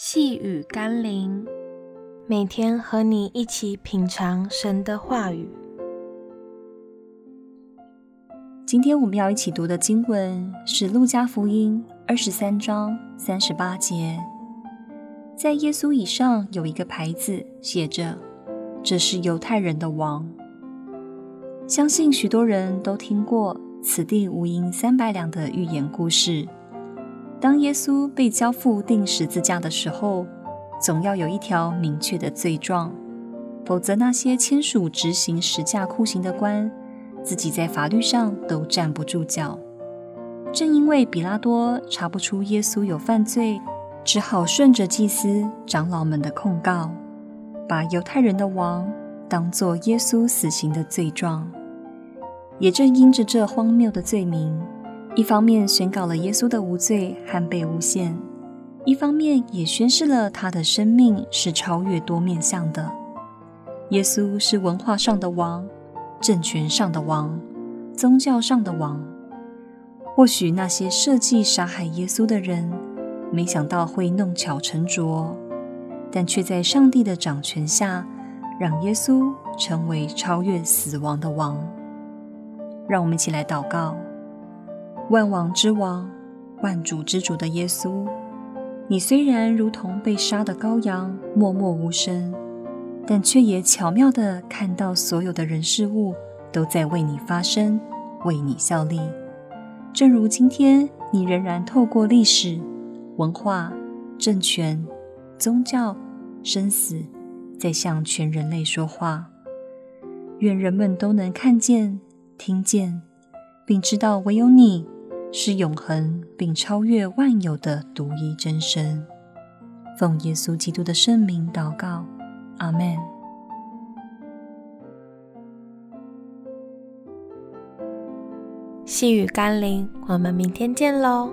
细雨甘霖，每天和你一起品尝神的话语。今天我们要一起读的经文是《路加福音》二十三章三十八节。在耶稣以上有一个牌子，写着：“这是犹太人的王。”相信许多人都听过“此地无银三百两”的寓言故事。当耶稣被交付钉十字架的时候，总要有一条明确的罪状，否则那些签署执行十架酷刑的官，自己在法律上都站不住脚。正因为彼拉多查不出耶稣有犯罪，只好顺着祭司长老们的控告，把犹太人的王当作耶稣死刑的罪状。也正因着这荒谬的罪名。一方面宣告了耶稣的无罪和被诬陷，一方面也宣示了他的生命是超越多面相的。耶稣是文化上的王，政权上的王，宗教上的王。或许那些设计杀害耶稣的人，没想到会弄巧成拙，但却在上帝的掌权下，让耶稣成为超越死亡的王。让我们一起来祷告。万王之王、万主之主的耶稣，你虽然如同被杀的羔羊，默默无声，但却也巧妙地看到所有的人事物都在为你发声，为你效力。正如今天，你仍然透过历史、文化、政权、宗教、生死，在向全人类说话。愿人们都能看见、听见，并知道唯有你。是永恒并超越万有的独一真神。奉耶稣基督的圣名祷告，阿门。细雨甘霖，我们明天见喽。